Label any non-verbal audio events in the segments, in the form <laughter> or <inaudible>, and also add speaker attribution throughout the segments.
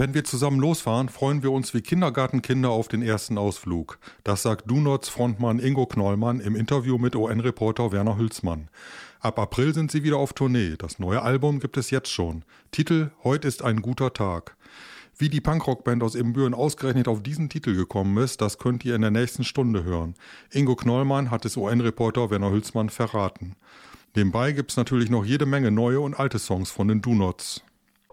Speaker 1: Wenn wir zusammen losfahren, freuen wir uns wie Kindergartenkinder auf den ersten Ausflug. Das sagt Donuts Frontmann Ingo Knollmann im Interview mit ON-Reporter Werner Hülsmann. Ab April sind sie wieder auf Tournee. Das neue Album gibt es jetzt schon. Titel Heute ist ein guter Tag. Wie die Punkrock-Band aus Ibbenbüren ausgerechnet auf diesen Titel gekommen ist, das könnt ihr in der nächsten Stunde hören. Ingo Knollmann hat es ON-Reporter Werner Hülsmann verraten. Nebenbei gibt es natürlich noch jede Menge neue und alte Songs von den Donuts.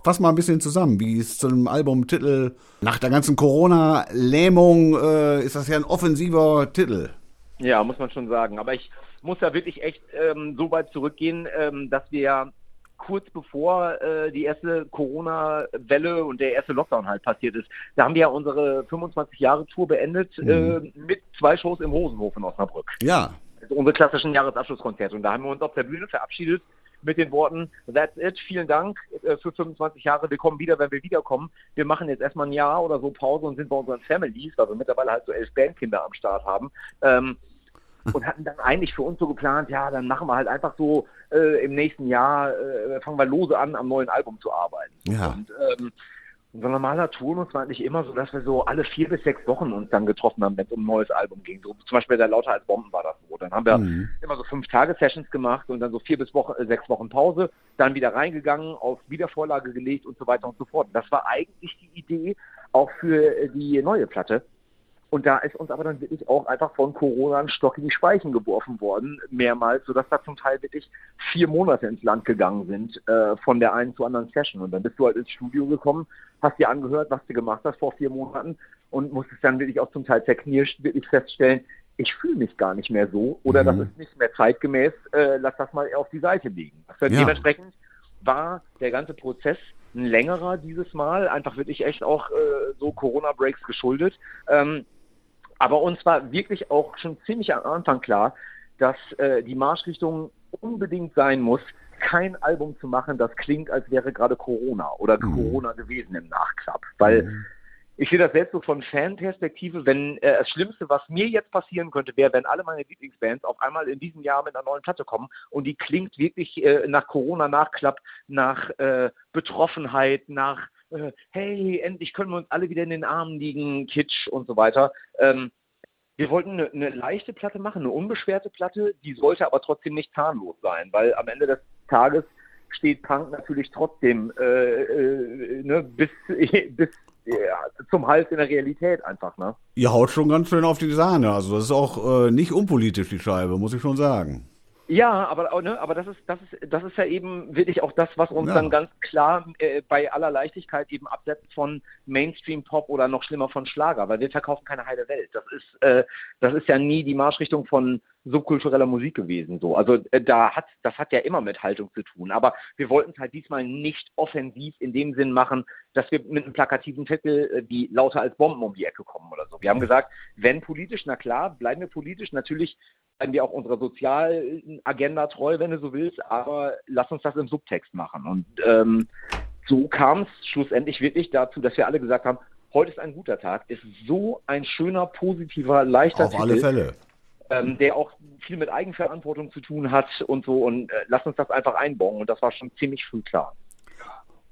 Speaker 2: Fass mal ein bisschen zusammen, wie es zu einem Albumtitel nach der ganzen Corona-Lähmung äh, ist das ja ein offensiver Titel.
Speaker 3: Ja, muss man schon sagen. Aber ich muss da wirklich echt ähm, so weit zurückgehen, ähm, dass wir ja kurz bevor äh, die erste Corona-Welle und der erste Lockdown halt passiert ist, da haben wir ja unsere 25 Jahre Tour beendet mhm. äh, mit zwei Shows im Rosenhof in Osnabrück.
Speaker 2: Ja.
Speaker 3: Also unsere klassischen Jahresabschlusskonzerte. Und da haben wir uns auf der Bühne verabschiedet mit den Worten, that's it, vielen Dank äh, für 25 Jahre, wir kommen wieder, wenn wir wiederkommen. Wir machen jetzt erstmal ein Jahr oder so Pause und sind bei unseren Families, weil wir mittlerweile halt so elf Bandkinder am Start haben. Ähm, <laughs> und hatten dann eigentlich für uns so geplant, ja, dann machen wir halt einfach so äh, im nächsten Jahr, äh, fangen wir lose an, am neuen Album zu arbeiten.
Speaker 2: Ja.
Speaker 3: Und ähm, unser normaler Turnus war eigentlich immer so, dass wir so alle vier bis sechs Wochen uns dann getroffen haben, wenn es um ein neues Album ging. So, zum Beispiel der Lauter als Bomben war das so. Dann haben wir mhm. immer so fünf Tage Sessions gemacht und dann so vier bis Woche, äh, sechs Wochen Pause, dann wieder reingegangen, auf Wiedervorlage gelegt und so weiter und so fort. Das war eigentlich die Idee auch für äh, die neue Platte. Und da ist uns aber dann wirklich auch einfach von Corona ein Stock in die Speichen geworfen worden, mehrmals, sodass da zum Teil wirklich vier Monate ins Land gegangen sind, äh, von der einen zur anderen Session. Und dann bist du halt ins Studio gekommen, hast dir angehört, was du gemacht hast vor vier Monaten und musstest dann wirklich auch zum Teil zerknirscht wirklich feststellen, ich fühle mich gar nicht mehr so oder mhm. das ist nicht mehr zeitgemäß, äh, lass das mal auf die Seite. Also ja. Dementsprechend war der ganze Prozess ein längerer dieses Mal, einfach wirklich echt auch äh, so Corona-Breaks geschuldet. Ähm, aber uns war wirklich auch schon ziemlich am Anfang klar, dass äh, die Marschrichtung unbedingt sein muss, kein Album zu machen, das klingt, als wäre gerade Corona oder mhm. Corona gewesen im Nachklapp. Weil mhm. ich sehe das selbst so von Fanperspektive, wenn äh, das Schlimmste, was mir jetzt passieren könnte, wäre, wenn alle meine Lieblingsbands auf einmal in diesem Jahr mit einer neuen Platte kommen und die klingt wirklich äh, nach Corona-Nachklapp, nach äh, Betroffenheit, nach äh, hey, endlich können wir uns alle wieder in den Armen liegen, Kitsch und so weiter. Ähm, wir wollten eine, eine, leichte Platte machen, eine unbeschwerte Platte, die sollte aber trotzdem nicht zahnlos sein, weil am Ende des Tages steht Punk natürlich trotzdem äh, äh, ne, bis, <laughs> bis ja, zum Hals in der Realität einfach. Ne?
Speaker 2: Ihr haut schon ganz schön auf die Sahne, also das ist auch äh, nicht unpolitisch, die Scheibe, muss ich schon sagen.
Speaker 3: Ja, aber, ne, aber das ist, das ist, das ist ja eben wirklich auch das, was uns ja. dann ganz klar äh, bei aller Leichtigkeit eben absetzt von Mainstream-Pop oder noch schlimmer von Schlager, weil wir verkaufen keine heile Welt. Das ist, äh, das ist ja nie die Marschrichtung von subkultureller Musik gewesen. So, also äh, da hat, das hat ja immer mit Haltung zu tun. Aber wir wollten es halt diesmal nicht offensiv in dem Sinn machen, dass wir mit einem plakativen Titel äh, wie lauter als Bomben um die Ecke kommen oder so. Wir haben gesagt, wenn politisch, na klar, bleiben wir politisch. Natürlich bleiben wir auch unserer Sozialagenda treu, wenn du so willst, aber lass uns das im Subtext machen. Und ähm, so kam es schlussendlich wirklich dazu, dass wir alle gesagt haben, heute ist ein guter Tag, ist so ein schöner, positiver, leichter
Speaker 2: Auf Titel, alle Fälle.
Speaker 3: Ähm, der auch viel mit Eigenverantwortung zu tun hat und so. Und äh, lass uns das einfach einbauen. Und das war schon ziemlich früh klar.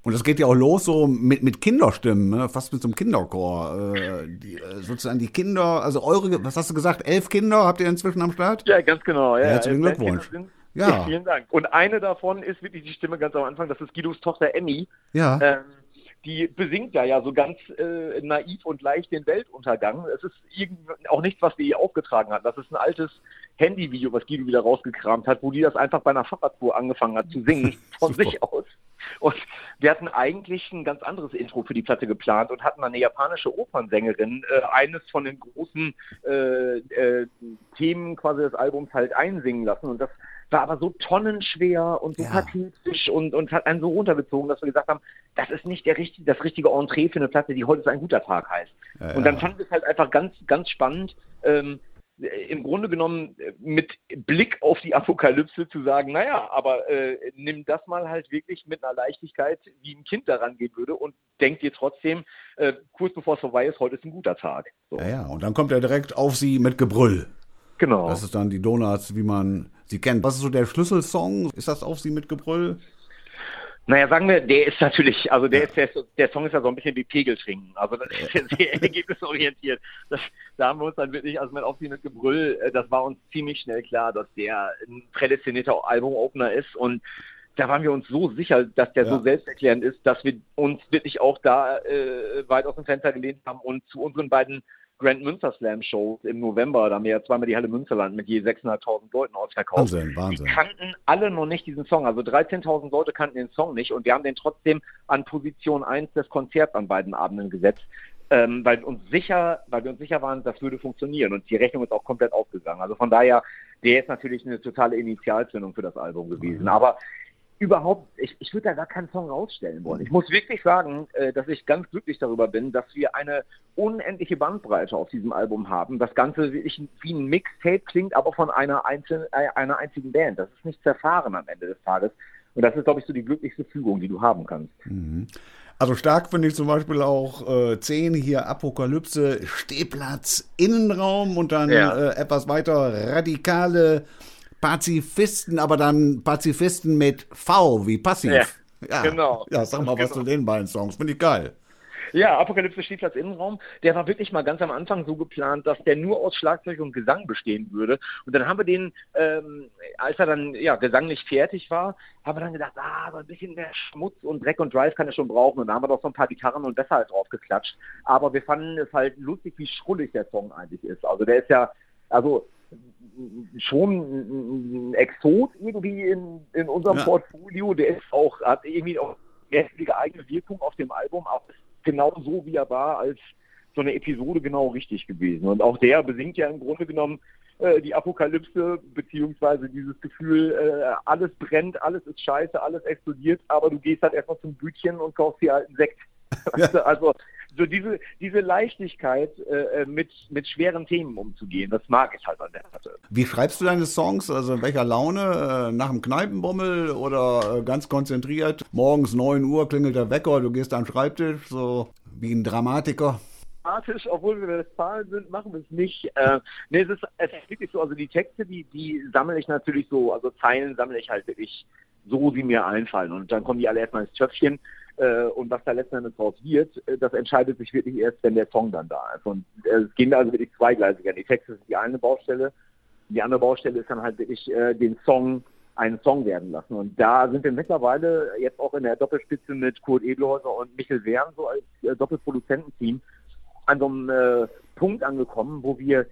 Speaker 2: Und das geht ja auch los so mit, mit Kinderstimmen, ne? fast mit so einem Kinderchor. Äh, die, äh, sozusagen die Kinder, also eure, was hast du gesagt, elf Kinder habt ihr inzwischen am Start?
Speaker 3: Ja, ganz genau. Ja,
Speaker 2: Herzlichen Glückwunsch.
Speaker 3: Sind, ja. ja. Vielen Dank. Und eine davon ist wirklich die Stimme ganz am Anfang, das ist Guidos Tochter Emmy.
Speaker 2: Ja. Ähm,
Speaker 3: die besingt ja ja so ganz äh, naiv und leicht den Weltuntergang. Es ist auch nichts, was die aufgetragen hat. Das ist ein altes Handyvideo, was Guido wieder rausgekramt hat, wo die das einfach bei einer Fahrradtour angefangen hat zu singen <laughs> von sich aus. Und wir hatten eigentlich ein ganz anderes Intro für die Platte geplant und hatten eine japanische Opernsängerin äh, eines von den großen äh, äh, Themen quasi des Albums halt einsingen lassen. Und das war aber so tonnenschwer und so ja. pathetisch und, und hat einen so runtergezogen, dass wir gesagt haben, das ist nicht der richtige, das richtige Entree für eine Platte, die heute ist ein guter Tag heißt. Ja, und dann fanden wir es halt einfach ganz, ganz spannend, ähm, im Grunde genommen äh, mit Blick auf die Apokalypse zu sagen, naja, aber äh, nimm das mal halt wirklich mit einer Leichtigkeit, wie ein Kind daran gehen würde und denk dir trotzdem, äh, kurz bevor es vorbei ist, heute ist ein guter Tag.
Speaker 2: So. Ja, ja, und dann kommt er direkt auf sie mit Gebrüll.
Speaker 3: Genau.
Speaker 2: Das ist dann die Donuts, wie man sie kennt. Was ist so der Schlüsselsong? Ist das auf sie mit Gebrüll?
Speaker 3: Naja, sagen wir, der ist natürlich, also der, ist, der, der Song ist ja so ein bisschen wie Pegel trinken. Also das ist ja sehr ergebnisorientiert. Das, da haben wir uns dann wirklich, also mit Aufziehen mit Gebrüll, äh, das war uns ziemlich schnell klar, dass der ein prädestinierter Album-Opener ist und da waren wir uns so sicher, dass der ja. so selbsterklärend ist, dass wir uns wirklich auch da äh, weit aus dem Fenster gelehnt haben und zu unseren beiden Grand Münster Slam Shows im November, da haben wir ja zweimal die Halle Münsterland mit je 600.000 Leuten ausverkauft. Wahnsinn, Wahnsinn. Die kannten alle noch nicht diesen Song. Also 13.000 Leute kannten den Song nicht und wir haben den trotzdem an Position 1 des Konzerts an beiden Abenden gesetzt. Ähm, weil uns sicher, weil wir uns sicher waren, das würde funktionieren und die Rechnung ist auch komplett aufgegangen. Also von daher, der ist natürlich eine totale Initialzündung für das Album gewesen. Mhm. Aber überhaupt, ich, ich würde da gar keinen Song rausstellen wollen. Ich muss wirklich sagen, äh, dass ich ganz glücklich darüber bin, dass wir eine unendliche Bandbreite auf diesem Album haben. Das Ganze wirklich wie ein Mixtape klingt, aber von einer, einzelnen, äh, einer einzigen Band. Das ist nicht zerfahren am Ende des Tages. Und das ist, glaube ich, so die glücklichste Fügung, die du haben kannst.
Speaker 2: Mhm. Also stark finde ich zum Beispiel auch äh, 10 hier Apokalypse, Stehplatz, Innenraum und dann ja. äh, etwas weiter radikale Pazifisten, aber dann Pazifisten mit V wie passiv. Ja, ja. genau. Ja, sag mal was genau. zu den beiden Songs. Finde ich geil.
Speaker 3: Ja, Apokalypse Spielplatz Innenraum, der war wirklich mal ganz am Anfang so geplant, dass der nur aus Schlagzeug und Gesang bestehen würde. Und dann haben wir den, ähm, als er dann ja gesanglich fertig war, haben wir dann gedacht, ah, so ein bisschen mehr Schmutz und Dreck und Drive kann er schon brauchen. Und da haben wir doch so ein paar Gitarren und Besser halt drauf geklatscht. Aber wir fanden es halt lustig, wie schrullig der Song eigentlich ist. Also der ist ja, also schon ein Exot irgendwie in, in unserem ja. Portfolio. Der ist auch, hat irgendwie auch eine eigene Wirkung auf dem Album, auch genau so wie er war, als so eine Episode genau richtig gewesen. Und auch der besingt ja im Grunde genommen äh, die Apokalypse, beziehungsweise dieses Gefühl, äh, alles brennt, alles ist scheiße, alles explodiert, aber du gehst halt erstmal zum Bütchen und kaufst dir halt einen Sekt. Ja. <laughs> Also so diese, diese Leichtigkeit, äh, äh, mit, mit schweren Themen umzugehen, das mag ich halt an der Platte.
Speaker 2: Wie schreibst du deine Songs? Also in welcher Laune? Äh, nach dem Kneipenbummel oder äh, ganz konzentriert? Morgens 9 Uhr klingelt der Wecker, du gehst an den Schreibtisch, so wie ein Dramatiker?
Speaker 3: dramatisch, obwohl wir Westfalen sind, machen wir es nicht. Äh, nee, es ist, es ist wirklich so, also die Texte, die, die sammle ich natürlich so, also Zeilen sammle ich halt wirklich so, wie mir einfallen. Und dann kommen die alle erstmal ins Töpfchen. Äh, und was da letzten Endes draus wird, äh, das entscheidet sich wirklich erst, wenn der Song dann da ist. Und äh, es gehen also wirklich zweigleisig an. Die Texte sind die eine Baustelle. Die andere Baustelle ist dann halt wirklich äh, den Song einen Song werden lassen. Und da sind wir mittlerweile jetzt auch in der Doppelspitze mit Kurt Edelhäuser und Michel Wern so als äh, Doppelproduzententeam an so einem äh, Punkt angekommen, wo wir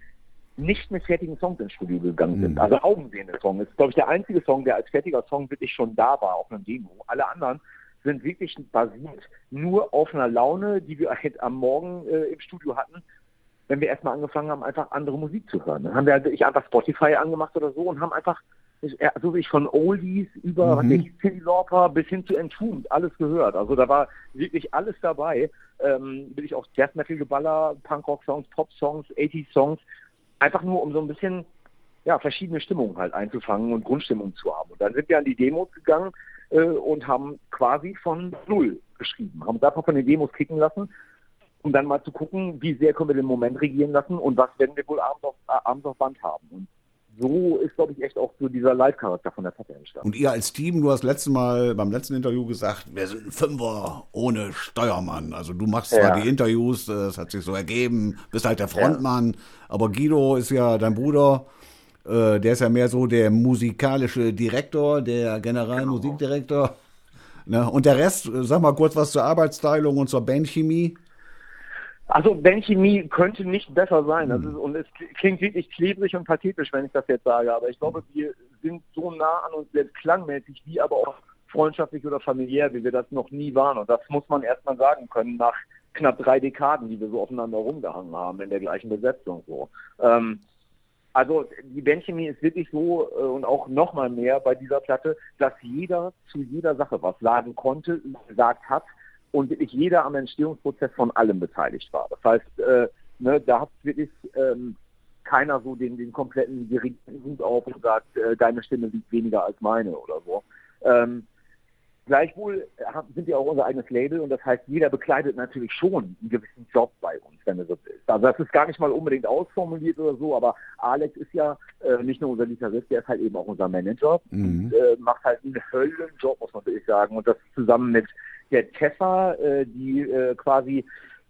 Speaker 3: nicht mit fertigen Songs ins Studio gegangen sind. Mhm. Also Augensehende Song ist, glaube ich, der einzige Song, der als fertiger Song wirklich schon da war auf einem Demo. Alle anderen sind wirklich basiert nur auf einer Laune, die wir halt am Morgen äh, im Studio hatten, wenn wir erstmal angefangen haben, einfach andere Musik zu hören. Dann haben wir halt wirklich einfach Spotify angemacht oder so und haben einfach, so wie ich von Oldies über mhm. was City Lauper bis hin zu Entombed alles gehört. Also da war wirklich alles dabei. Ähm, will ich auch Death Metal Geballer, Punkrock-Songs, Pop-Songs, 80-Songs, einfach nur um so ein bisschen ja, verschiedene Stimmungen halt einzufangen und Grundstimmung zu haben. Und dann sind wir an die Demos gegangen, äh, und haben quasi von Null geschrieben, haben uns einfach von den Demos kicken lassen, um dann mal zu gucken, wie sehr können wir den Moment regieren lassen und was werden wir wohl abends auf, äh, abends auf Band haben. Und so ist, glaube ich, echt auch so dieser Live-Charakter von der Platte entstanden.
Speaker 2: Und ihr als Team, du hast letztes Mal beim letzten Interview gesagt, wir sind ein Fünfer ohne Steuermann. Also du machst ja. zwar die Interviews, das hat sich so ergeben, bist halt der Frontmann, ja. aber Guido ist ja dein Bruder. Äh, der ist ja mehr so der musikalische Direktor, der Generalmusikdirektor. Genau. Ne? Und der Rest, sag mal kurz was zur Arbeitsteilung und zur Bandchemie.
Speaker 3: Also Bandchemie könnte nicht besser sein. Hm. Ist, und es klingt wirklich klebrig und pathetisch, wenn ich das jetzt sage. Aber ich glaube, wir sind so nah an uns selbst klangmäßig, wie aber auch freundschaftlich oder familiär, wie wir das noch nie waren. Und das muss man erstmal sagen können nach knapp drei Dekaden, die wir so aufeinander rumgehangen haben in der gleichen Besetzung. So. Ähm, also die Bandchemie ist wirklich so äh, und auch nochmal mehr bei dieser Platte, dass jeder zu jeder Sache was sagen konnte, gesagt hat und wirklich jeder am Entstehungsprozess von allem beteiligt war. Das heißt, äh, ne, da hat wirklich ähm, keiner so den, den kompletten Dirigenten Hut auf und sagt, äh, deine Stimme liegt weniger als meine oder so. Ähm, Gleichwohl sind wir auch unser eigenes Label und das heißt, jeder bekleidet natürlich schon einen gewissen Job bei uns, wenn er so ist. Also das ist gar nicht mal unbedingt ausformuliert oder so, aber Alex ist ja äh, nicht nur unser Gitarrist, der ist halt eben auch unser Manager mhm. und äh, macht halt einen Höllenjob, muss man wirklich sagen. Und das zusammen mit der Tessa, äh, die äh, quasi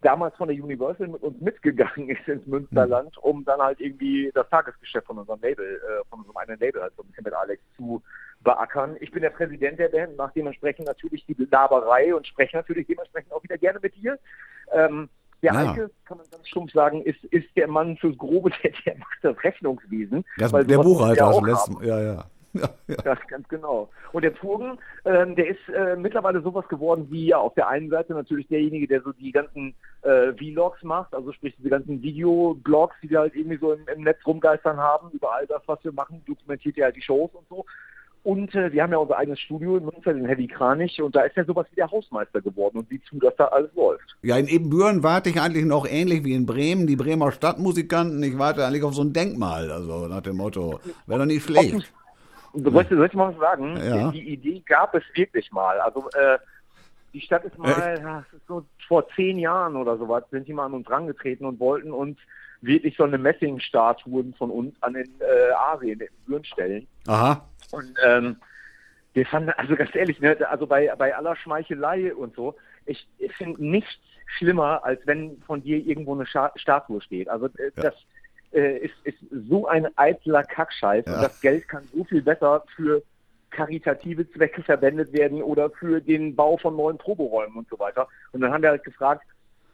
Speaker 3: damals von der Universal mit uns mitgegangen <laughs> ist ins Münsterland, um dann halt irgendwie das Tagesgeschäft von unserem Label, äh, von unserem eigenen Label halt so ein bisschen mit Alex zu beackern. Ich bin der Präsident der Band, mache dementsprechend natürlich die Laberei und spreche natürlich dementsprechend auch wieder gerne mit dir. Ähm, der ja. Eike, kann man ganz stumpf sagen, ist, ist der Mann fürs Grobe, <laughs> der, der macht das Rechnungswesen.
Speaker 2: Das, der Buchhalter aus dem letzten, ja, ja. <laughs>
Speaker 3: Ja, ja. Das ganz genau. Und der Turgen, ähm, der ist äh, mittlerweile sowas geworden wie ja auf der einen Seite natürlich derjenige, der so die ganzen äh, Vlogs macht, also sprich diese ganzen Videoblogs, die wir halt irgendwie so im, im Netz rumgeistern haben, über all das, was wir machen, dokumentiert ja halt die Shows und so. Und äh, wir haben ja unser eigenes Studio in Münster, den Heavy Kranich, und da ist er sowas wie der Hausmeister geworden und sieht zu, dass da alles läuft.
Speaker 2: Ja, in Ebenbüren warte ich eigentlich noch ähnlich wie in Bremen, die Bremer Stadtmusikanten. Ich warte eigentlich auf so ein Denkmal, also nach dem Motto, wäre doch nicht schlecht.
Speaker 3: Soll, soll ich mal was sagen? Ja. Die Idee gab es wirklich mal. Also äh, die Stadt ist mal, ja, ist so vor zehn Jahren oder sowas, sind die mal an uns rangetreten und wollten uns wirklich so eine Messingstatuen von uns an den äh, Arien in Büren stellen.
Speaker 2: Aha.
Speaker 3: Und ähm, wir fanden, also ganz ehrlich, ne, also bei, bei aller Schmeichelei und so, ich, ich finde nichts schlimmer, als wenn von dir irgendwo eine Scha Statue steht. Also äh, ja. Äh, ist, ist so ein eitler Kackscheiß ja. und das Geld kann so viel besser für karitative Zwecke verwendet werden oder für den Bau von neuen Proberäumen und so weiter. Und dann haben wir halt gefragt,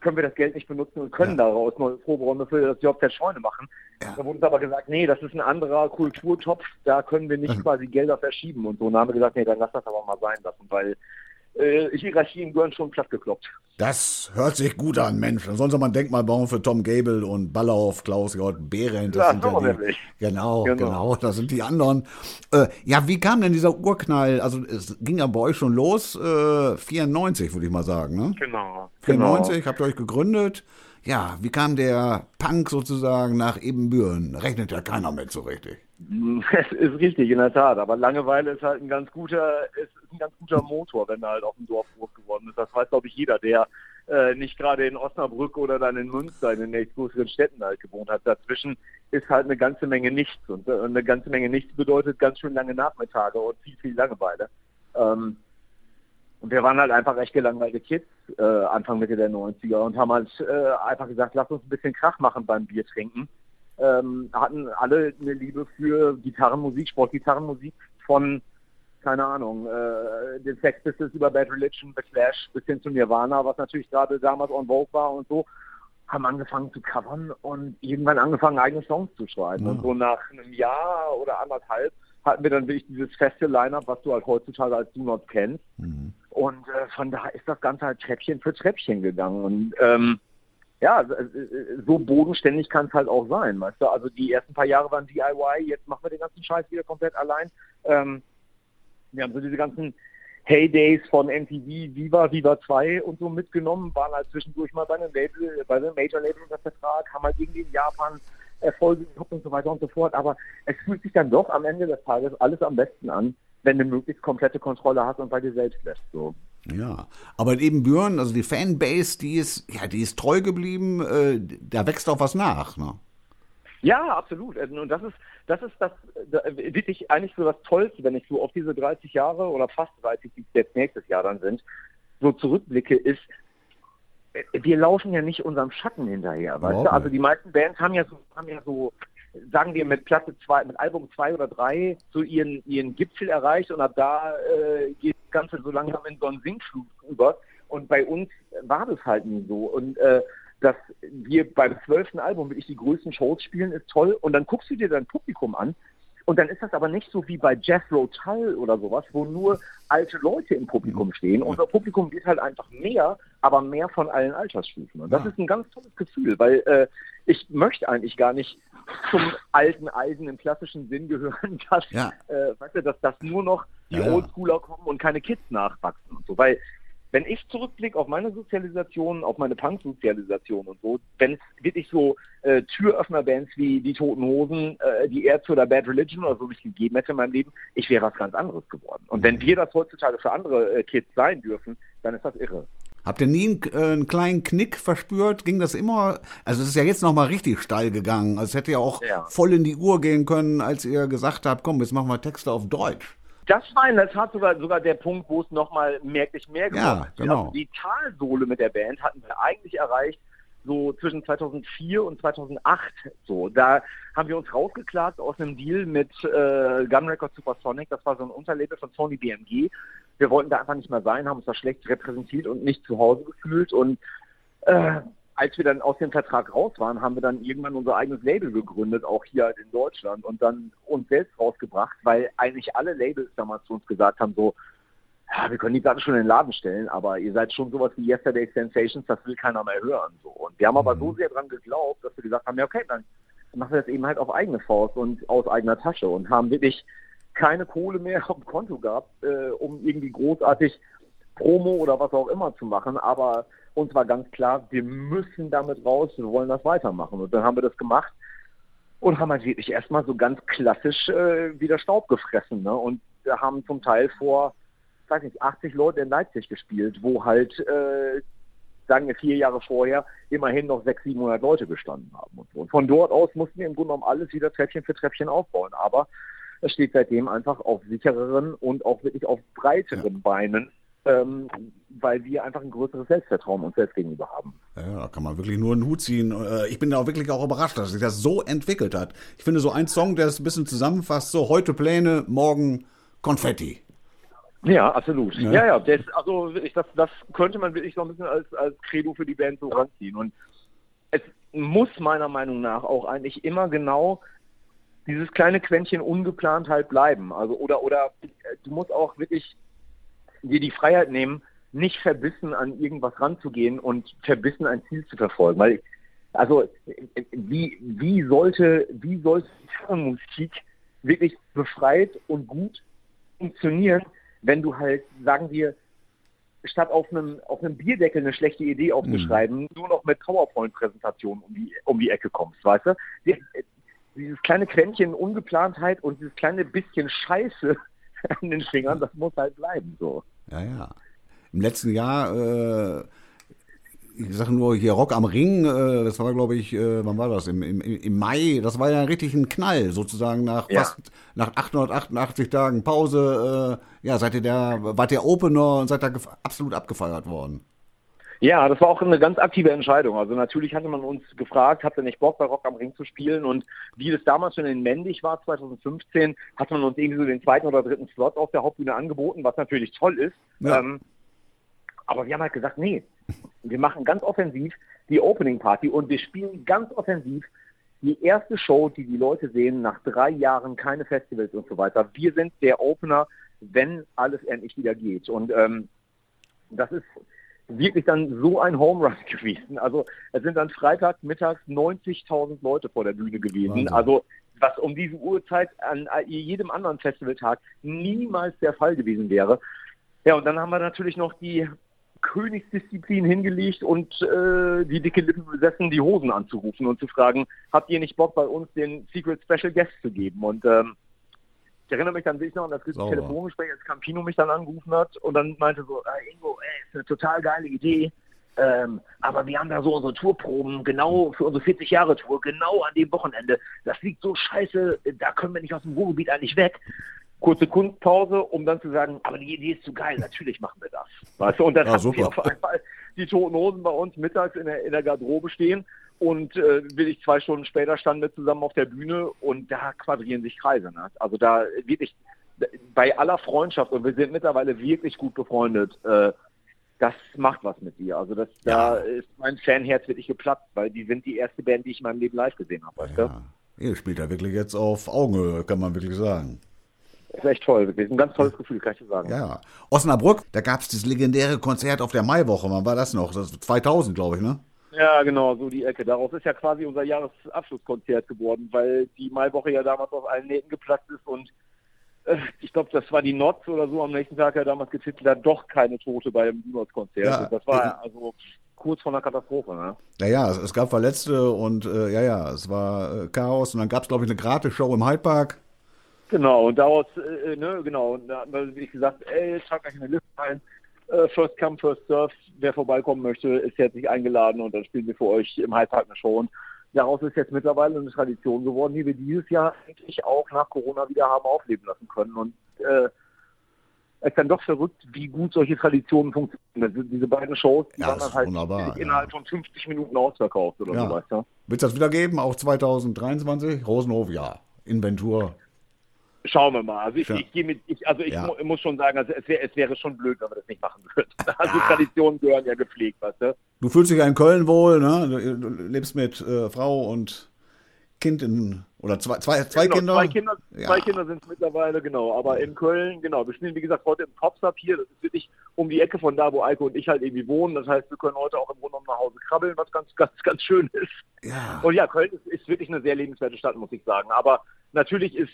Speaker 3: können wir das Geld nicht benutzen und können ja. daraus neue Proberäume für das JZ Scheune machen. Ja. Da wurde uns aber gesagt, nee, das ist ein anderer Kulturtopf, da können wir nicht quasi Gelder verschieben und so. Und dann haben wir gesagt, nee, dann lass das aber mal sein lassen, weil äh, Hierarchien gehören schon platt gekloppt.
Speaker 2: Das hört sich gut an, Mensch. Dann sollen sie mal ein Denkmal bauen für Tom Gable und Ballauf, Klaus J. Behrendt. Das ja, sind ja die, genau, genau, genau, das sind die anderen. Äh, ja, wie kam denn dieser Urknall? Also es ging ja bei euch schon los, äh, 94 würde ich mal sagen, ne?
Speaker 3: Genau.
Speaker 2: 94 genau. habt ihr euch gegründet. Ja, wie kam der Punk sozusagen nach Ebenbüren? Rechnet ja keiner mit so richtig. <laughs>
Speaker 3: Es ist richtig, in der Tat. Aber Langeweile ist halt ein ganz guter, ist ein ganz guter Motor, wenn er halt auf dem Dorf groß geworden ist. Das weiß, glaube ich, jeder, der äh, nicht gerade in Osnabrück oder dann in Münster in den nächst größeren Städten halt gewohnt hat. Dazwischen ist halt eine ganze Menge nichts. Und äh, eine ganze Menge nichts bedeutet ganz schön lange Nachmittage und viel, viel Langeweile. Ähm, und wir waren halt einfach recht gelangweilte Kids, äh, Anfang Mitte der 90er und haben halt äh, einfach gesagt, lass uns ein bisschen Krach machen beim Bier trinken ähm, hatten alle eine Liebe für Gitarrenmusik, Sportgitarrenmusik von, keine Ahnung, äh, den Sex Pistols über Bad Religion, The Clash bis hin zu Nirvana, was natürlich gerade damals on Vogue war und so, haben angefangen zu covern und irgendwann angefangen, eigene Songs zu schreiben. Ja. Und so nach einem Jahr oder anderthalb hatten wir dann wirklich dieses feste Line-Up, was du halt heutzutage als Do Not kennst. Mhm. Und äh, von da ist das Ganze halt Treppchen für Treppchen gegangen. Und ähm, ja, äh, äh, so bodenständig kann es halt auch sein, weißt du. Also die ersten paar Jahre waren DIY, jetzt machen wir den ganzen Scheiß wieder komplett allein. Ähm, wir haben so diese ganzen Heydays von MTV, Viva, Viva 2 und so mitgenommen, waren halt zwischendurch mal bei einem Label, bei einem Major-Label unter Vertrag, haben halt irgendwie in Japan Erfolge gehabt und so weiter und so fort. Aber es fühlt sich dann doch am Ende des Tages alles am besten an, wenn du möglichst komplette Kontrolle hast und bei dir selbst lässt. So.
Speaker 2: Ja, aber eben Björn, also die Fanbase, die ist, ja, die ist treu geblieben, äh, da wächst auch was nach, ne?
Speaker 3: Ja, absolut. Also, und das ist, das ist das wirklich eigentlich so das Tollste, wenn ich so auf diese 30 Jahre oder fast 30, die jetzt nächstes Jahr dann sind, so zurückblicke, ist, wir laufen ja nicht unserem Schatten hinterher, weißt du? Also die meisten Bands haben ja so, haben ja so sagen wir, mit Platte zwei, mit Album zwei oder drei so ihren, ihren Gipfel erreicht und ab da äh, geht das Ganze so langsam in so einen Sinkflug über. Und bei uns war das halt nie so. Und äh, dass wir beim zwölften Album wirklich die größten Shows spielen, ist toll. Und dann guckst du dir dein Publikum an und dann ist das aber nicht so wie bei Jethro Tull oder sowas, wo nur alte Leute im Publikum stehen. Unser Publikum wird halt einfach mehr, aber mehr von allen Altersstufen. Und das ja. ist ein ganz tolles Gefühl, weil äh, ich möchte eigentlich gar nicht zum alten Eisen im klassischen Sinn gehören, <laughs> dass, ja. äh, weißt du, dass, dass nur noch die ja, Oldschooler kommen und keine Kids nachwachsen und so. Weil wenn ich zurückblicke auf meine Sozialisation, auf meine Punk-Sozialisation und so, wenn es wirklich so äh, Türöffner-Bands wie die Toten Hosen, äh, die Ärzte oder Bad Religion oder so nicht gegeben hätte in meinem Leben, ich wäre was ganz anderes geworden. Und wenn wir das heutzutage für andere äh, Kids sein dürfen, dann ist das irre.
Speaker 2: Habt ihr nie einen, äh, einen, kleinen Knick verspürt? Ging das immer? Also es ist ja jetzt nochmal richtig steil gegangen. Also es hätte ja auch ja. voll in die Uhr gehen können, als ihr gesagt habt, komm, jetzt machen wir Texte auf Deutsch.
Speaker 3: Das war in der Tat sogar, sogar der Punkt, wo es nochmal merklich mehr geworden
Speaker 2: ja, Genau. Also
Speaker 3: die Talsohle mit der Band hatten wir eigentlich erreicht, so zwischen 2004 und 2008. So, da haben wir uns rausgeklagt aus einem Deal mit äh, Gun Records Supersonic. Das war so ein Unterlabel von Sony BMG. Wir wollten da einfach nicht mehr sein, haben uns da schlecht repräsentiert und nicht zu Hause gefühlt. Und äh, als wir dann aus dem Vertrag raus waren, haben wir dann irgendwann unser eigenes Label gegründet, auch hier in Deutschland und dann uns selbst rausgebracht, weil eigentlich alle Labels damals zu uns gesagt haben, so, ja, wir können die Platte schon in den Laden stellen, aber ihr seid schon sowas wie Yesterday Sensations, das will keiner mehr hören. So. Und wir haben aber so mhm. sehr dran geglaubt, dass wir gesagt haben, ja okay, dann machen wir das eben halt auf eigene Faust und aus eigener Tasche und haben wirklich keine Kohle mehr <laughs> auf dem Konto gehabt, äh, um irgendwie großartig Promo oder was auch immer zu machen, aber uns war ganz klar, wir müssen damit raus, wir wollen das weitermachen. Und dann haben wir das gemacht und haben halt wirklich erstmal so ganz klassisch äh, wieder Staub gefressen. Ne? Und wir haben zum Teil vor, weiß nicht, 80 Leute in Leipzig gespielt, wo halt, äh, sagen wir vier Jahre vorher, immerhin noch 600, 700 Leute gestanden haben. Und, so. und von dort aus mussten wir im Grunde genommen alles wieder Treppchen für Treppchen aufbauen. Aber es steht seitdem einfach auf sichereren und auch wirklich auf breiteren ja. Beinen ähm, weil wir einfach ein größeres Selbstvertrauen uns selbst gegenüber haben.
Speaker 2: Ja, da kann man wirklich nur einen Hut ziehen. Äh, ich bin da auch wirklich auch überrascht, dass sich das so entwickelt hat. Ich finde so ein Song, der es ein bisschen zusammenfasst, so heute Pläne, morgen Konfetti.
Speaker 3: Ja, absolut. Ja, ja, ja das, also ich, das, das könnte man wirklich so ein bisschen als, als Credo für die Band so ranziehen. Und es muss meiner Meinung nach auch eigentlich immer genau dieses kleine Quäntchen ungeplant halt bleiben. Also oder oder du musst auch wirklich dir die Freiheit nehmen, nicht verbissen an irgendwas ranzugehen und verbissen ein Ziel zu verfolgen. Weil, also, wie, wie sollte, wie sollte Musik wirklich befreit und gut funktionieren, wenn du halt, sagen wir, statt auf einem, auf einem Bierdeckel eine schlechte Idee aufzuschreiben, mhm. nur noch mit PowerPoint-Präsentationen um die, um die Ecke kommst, weißt du? Dieses kleine Quäntchen Ungeplantheit und dieses kleine bisschen Scheiße an den Fingern, das muss halt bleiben so.
Speaker 2: Ja, ja. Im letzten Jahr, äh, ich sage nur hier Rock am Ring, äh, das war glaube ich, äh, wann war das? Im, im, Im Mai, das war ja richtig ein Knall, sozusagen nach ja. fast nach 888 Tagen Pause. Äh, ja, seid ihr der, wart ihr Opener und seid da absolut abgefeiert worden.
Speaker 3: Ja, das war auch eine ganz aktive Entscheidung. Also natürlich hatte man uns gefragt, habt ihr nicht Bock bei Rock am Ring zu spielen? Und wie das damals schon in Mendig war, 2015, hat man uns irgendwie so den zweiten oder dritten Slot auf der Hauptbühne angeboten, was natürlich toll ist. Ja. Ähm, aber wir haben halt gesagt, nee, wir machen ganz offensiv die Opening Party und wir spielen ganz offensiv die erste Show, die die Leute sehen nach drei Jahren, keine Festivals und so weiter. Wir sind der Opener, wenn alles endlich wieder geht. Und ähm, das ist wirklich dann so ein Home Run <laughs> gewesen. Also es sind dann Freitag mittags 90.000 Leute vor der Bühne gewesen. Wahnsinn. Also was um diese Uhrzeit an jedem anderen Festivaltag niemals der Fall gewesen wäre. Ja, und dann haben wir natürlich noch die Königsdisziplin hingelegt und äh, die dicke Lippen besessen, die Hosen anzurufen und zu fragen, habt ihr nicht Bock bei uns den Secret Special Guest zu geben? Und ähm, ich erinnere mich dann wirklich noch an das Telefongespräch, als Campino mich dann angerufen hat und dann meinte so, äh, Ingo, ey, ist eine total geile Idee. Ähm, aber wir haben da so unsere Tourproben, genau für unsere 40-Jahre-Tour, genau an dem Wochenende. Das liegt so scheiße, da können wir nicht aus dem Ruhrgebiet eigentlich weg. Kurze Kunstpause, um dann zu sagen, aber die Idee ist zu geil, natürlich machen wir das. Weißt du? Und dann ja, haben wir auf einmal die Toten Hosen bei uns mittags in der, in der Garderobe stehen und äh, will ich zwei Stunden später standen wir zusammen auf der Bühne und da quadrieren sich Kreise. Ne? Also da wirklich bei aller Freundschaft und wir sind mittlerweile wirklich gut befreundet. Äh, das macht was mit dir. Also das, ja. da ist mein Fanherz wirklich geplatzt, weil die sind die erste Band, die ich in meinem Leben live gesehen habe. Weißt ja.
Speaker 2: du? Ihr spielt da wirklich jetzt auf Augenhöhe, kann man wirklich sagen.
Speaker 3: Das ist echt toll, wirklich. Ein ganz tolles Gefühl, kann ich dir sagen.
Speaker 2: Ja. Osnabrück, da gab es das legendäre Konzert auf der Maiwoche. Wann war das noch? Das 2000, glaube ich, ne?
Speaker 3: Ja, genau, so die Ecke. Daraus ist ja quasi unser Jahresabschlusskonzert geworden, weil die Maiwoche ja damals auf allen Nähten geplatzt ist und äh, ich glaube, das war die Notz oder so am nächsten Tag ja damals getitelt hat, doch keine Tote bei dem Notz-Konzert. Ja, das war also kurz vor einer Katastrophe. Ne?
Speaker 2: Ja, es, es gab Verletzte und äh, ja, ja, es war äh, Chaos und dann gab es, glaube ich, eine Gratis-Show im Hyde Park.
Speaker 3: Genau, und daraus, äh, ne, genau, und da haben wir gesagt, ey, trag euch eine Liste ein, äh, first come, first serve, wer vorbeikommen möchte, ist herzlich eingeladen und dann spielen wir für euch im Hyde Park eine Show. Und daraus ist jetzt mittlerweile eine Tradition geworden, die wir dieses Jahr eigentlich auch nach Corona wieder haben aufleben lassen können. Und äh, es ist dann doch verrückt, wie gut solche Traditionen funktionieren. Diese beiden Shows, die ja, waren dann halt wunderbar, innerhalb ja. von 50 Minuten ausverkauft oder ja. so, weißt du?
Speaker 2: Wird es das wieder geben, auch 2023? Rosenhof, ja. Inventur,
Speaker 3: Schauen wir mal. Also ich, ja. ich gehe mit, ich, also ich ja. mu muss schon sagen, also es, wär, es, wäre schon blöd, wenn wir das nicht machen würden. <laughs> Also ja. Traditionen gehören ja gepflegt, weißt du?
Speaker 2: Du fühlst dich ja in Köln wohl, ne? Du, lebst mit äh, Frau und Kind in oder zwei, zwei, zwei
Speaker 3: genau,
Speaker 2: Kinder?
Speaker 3: Zwei Kinder, ja. zwei Kinder sind es mittlerweile, genau. Aber in Köln, genau, wir spielen wie gesagt heute im Popsub hier. Das ist wirklich um die Ecke von da, wo Eiko und ich halt irgendwie wohnen. Das heißt, wir können heute auch im Grunde genommen nach Hause krabbeln, was ganz, ganz, ganz schön ist. Ja. Und ja, Köln ist, ist wirklich eine sehr lebenswerte Stadt, muss ich sagen. Aber natürlich ist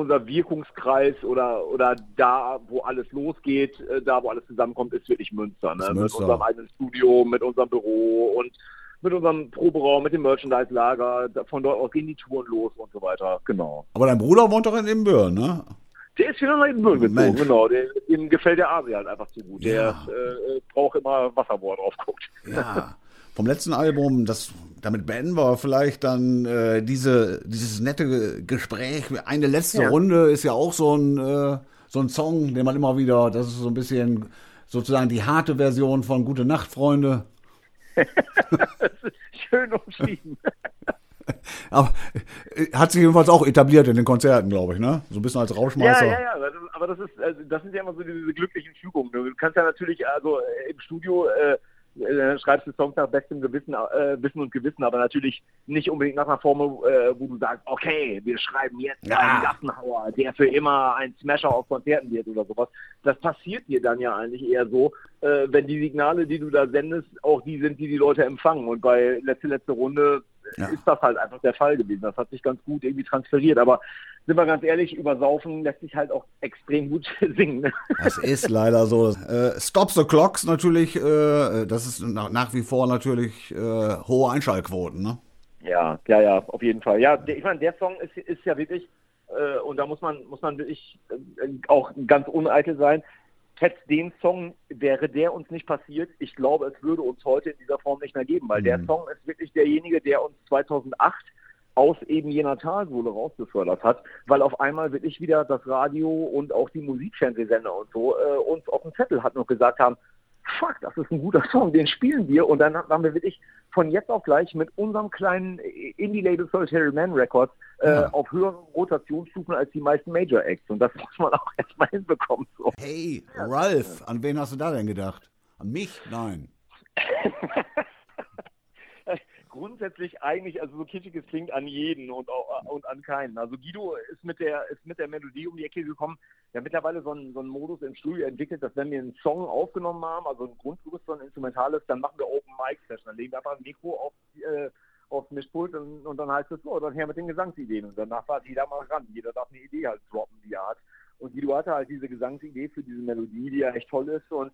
Speaker 3: unser Wirkungskreis oder, oder da, wo alles losgeht, äh, da, wo alles zusammenkommt, ist wirklich Münster. Ne? Münster. Mit unserem eigenen Studio, mit unserem Büro und mit unserem Proberaum, mit dem Merchandise-Lager. Von dort aus gehen die Touren los und so weiter. Genau.
Speaker 2: Aber dein Bruder wohnt doch in Ibbenbüren, ne?
Speaker 3: Der ist wieder nach Ibbenbüren gezogen, genau. Der, dem gefällt der Asi halt einfach zu gut. Der ja. äh, braucht immer Wasser, wo er drauf guckt.
Speaker 2: Ja. <laughs> vom letzten Album, das damit beenden wir vielleicht dann äh, diese, dieses nette Gespräch. Eine letzte ja. Runde ist ja auch so ein, äh, so ein Song, den man immer wieder, das ist so ein bisschen sozusagen die harte Version von Gute Nacht, Freunde. <laughs>
Speaker 3: Schön umschrieben. <laughs>
Speaker 2: Aber äh, hat sich jedenfalls auch etabliert in den Konzerten, glaube ich, ne? So ein bisschen als Rauschmeister.
Speaker 3: Ja, ja, ja. Aber das ist, also das sind ja immer so diese glücklichen Fügungen. Du kannst ja natürlich, also im Studio äh, äh, schreibst du Songs nach bestem Gewissen, äh, Wissen und Gewissen, aber natürlich nicht unbedingt nach einer Formel, äh, wo du sagst, okay, wir schreiben jetzt ja. einen Gassenhauer, der für immer ein Smasher auf Konzerten wird oder sowas. Das passiert dir dann ja eigentlich eher so, äh, wenn die Signale, die du da sendest, auch die sind, die die Leute empfangen. Und bei letzte, letzte Runde ja. ist das halt einfach der Fall gewesen. Das hat sich ganz gut irgendwie transferiert. Aber sind wir ganz ehrlich, über Saufen lässt sich halt auch extrem gut <laughs> singen. Ne?
Speaker 2: Das ist leider so. Äh, Stop the Clocks natürlich, äh, das ist nach, nach, wie vor natürlich äh, hohe Einschaltquoten, ne?
Speaker 3: Ja, ja, ja, auf jeden Fall. Ja, der, ich meine, der Song ist, ist ja wirklich, äh, und da muss man, muss man wirklich äh, auch ganz uneitel sein, hätte den Song, wäre der uns nicht passiert, ich glaube, es würde uns heute in dieser Form nicht mehr geben, weil mhm. der Song ist wirklich derjenige, der uns 2008 aus eben jener Talsohle rausgefördert hat, weil auf einmal wirklich wieder das Radio und auch die Musikfernsehsender und so äh, uns auf dem Zettel hatten und gesagt haben, fuck, das ist ein guter Song, den spielen wir und dann haben wir wirklich von jetzt auf gleich mit unserem kleinen Indie-Label Solitary Man Records äh, ja. auf höheren Rotationsstufen als die meisten Major Acts und das <laughs> muss man auch erstmal hinbekommen. So.
Speaker 2: Hey, Ralph, an wen hast du da denn gedacht? An mich? Nein. <laughs>
Speaker 3: grundsätzlich eigentlich, also so kitschig es klingt, an jeden und, und an keinen. Also Guido ist mit der ist mit der Melodie um die Ecke gekommen. Wir haben mittlerweile so einen, so einen Modus im Studio entwickelt, dass wenn wir einen Song aufgenommen haben, also ein Grundgerüst, so ein Instrumentales, dann machen wir Open Mic Session. Dann legen wir einfach ein Mikro auf, äh, aufs Mischpult und, und dann heißt es so, dann her mit den Gesangsideen. Und danach war jeder mal ran. Jeder darf eine Idee halt droppen, die hat. Und Guido hatte halt diese Gesangsidee für diese Melodie, die ja echt toll ist und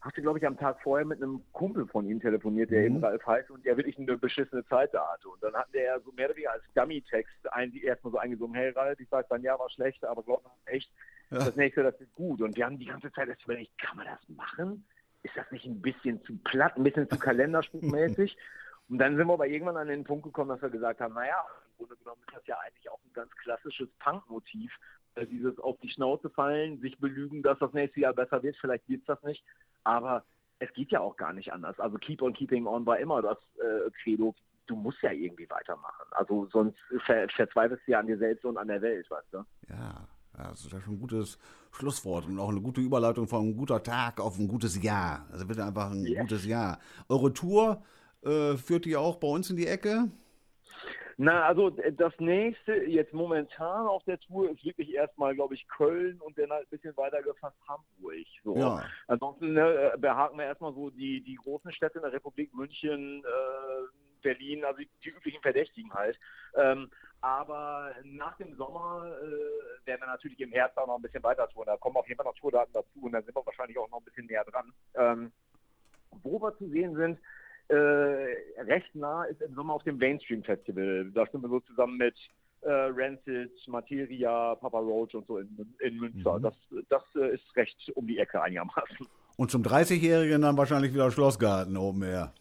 Speaker 3: hatte, glaube ich, am Tag vorher mit einem Kumpel von ihm telefoniert, der mhm. eben Ralf heißt und der wirklich eine beschissene Zeit da hatte. Und dann hat der so mehr oder weniger als Dummy-Text erstmal so eingesungen, hey Ralf, ich sag, dein Jahr war schlecht, aber glaub mir echt, ja. das nächste, das ist gut. Und wir haben die ganze Zeit erst überlegt, kann man das machen? Ist das nicht ein bisschen zu platt, ein bisschen zu kalenderspukmäßig? <laughs> Und dann sind wir aber irgendwann an den Punkt gekommen, dass wir gesagt haben, naja, im Grunde genommen ist das ja eigentlich auch ein ganz klassisches Punk-Motiv. Äh, dieses auf die Schnauze fallen, sich belügen, dass das nächste Jahr besser wird, vielleicht wird es das nicht. Aber es geht ja auch gar nicht anders. Also Keep on Keeping On war immer das äh, Credo. Du musst ja irgendwie weitermachen. Also sonst ver verzweifelst du ja an dir selbst und an der Welt, weißt du?
Speaker 2: Ja, das ist ja schon ein gutes Schlusswort und auch eine gute Überleitung von ein guter Tag auf ein gutes Jahr. Also bitte einfach ein yeah. gutes Jahr. Eure Tour äh, führt die auch bei uns in die Ecke?
Speaker 3: Na, also das nächste jetzt momentan auf der Tour ist wirklich erstmal, glaube ich, Köln und dann halt ein bisschen weiter gefasst Hamburg. So. Ja. Ansonsten ne, behaken wir erstmal so die, die großen Städte in der Republik, München, äh, Berlin, also die, üblichen Verdächtigen halt. Ähm, aber nach dem Sommer äh, werden wir natürlich im Herbst auch noch ein bisschen weiter tun. Da kommen auf jeden Fall noch Tourdaten dazu und dann sind wir wahrscheinlich auch noch ein bisschen näher dran. Ähm, wo wir zu sehen sind, äh, recht nah ist im Sommer auf dem Mainstream Festival. Da sind wir so zusammen mit äh, Rancid, Materia, Papa Roach und so in, in Münster. Mhm. Das, das äh, ist recht um die Ecke einigermaßen.
Speaker 2: Und zum 30-Jährigen dann wahrscheinlich wieder Schlossgarten oben her.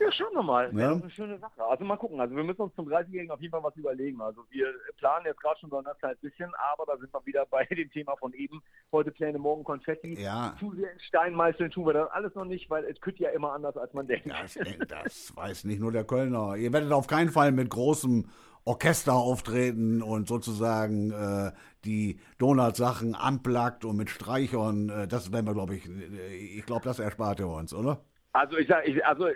Speaker 3: Ja, schauen wir mal. Ja. Das ist eine schöne Sache. Also mal gucken. Also wir müssen uns zum 30-Jährigen auf jeden Fall was überlegen. Also wir planen jetzt gerade schon so ein kleines bisschen, aber da sind wir wieder bei <laughs> dem Thema von eben. Heute Pläne, morgen Konfetti.
Speaker 2: Ja.
Speaker 3: Zu sehr in Stein meißeln tun wir das alles noch nicht, weil es könnte ja immer anders, als man denkt.
Speaker 2: Das, <laughs> das weiß nicht nur der Kölner. Ihr werdet auf keinen Fall mit großem Orchester auftreten und sozusagen äh, die Donut-Sachen unplugged und mit Streichern, äh, das werden wir, glaube ich, äh, ich glaube, das erspart ihr uns, oder?
Speaker 3: Also ich sag, ich, also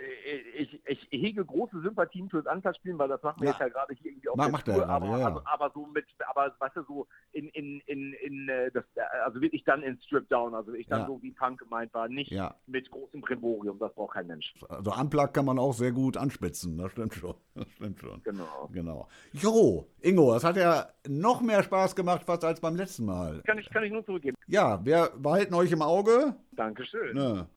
Speaker 3: ich, ich, hege große Sympathien fürs Anfassspielen, weil das machen wir ja. jetzt ja gerade hier irgendwie auf
Speaker 2: Ma, der Tour,
Speaker 3: aber,
Speaker 2: ja.
Speaker 3: also, aber so mit, aber weißt du, so in, in, in, in äh, das, also wirklich dann in Strip Down, also ich dann ja. so wie Punk gemeint war, nicht mit großem Primborium, das braucht kein Mensch.
Speaker 2: Also Unplug kann man auch sehr gut anspitzen, das stimmt schon. <laughs> Das stimmt schon.
Speaker 3: Genau.
Speaker 2: Genau. Jo, Ingo, das hat ja noch mehr Spaß gemacht fast als beim letzten Mal.
Speaker 3: Kann ich, kann ich nur zurückgeben.
Speaker 2: Ja, wir behalten euch im Auge.
Speaker 3: Dankeschön.
Speaker 2: Ne.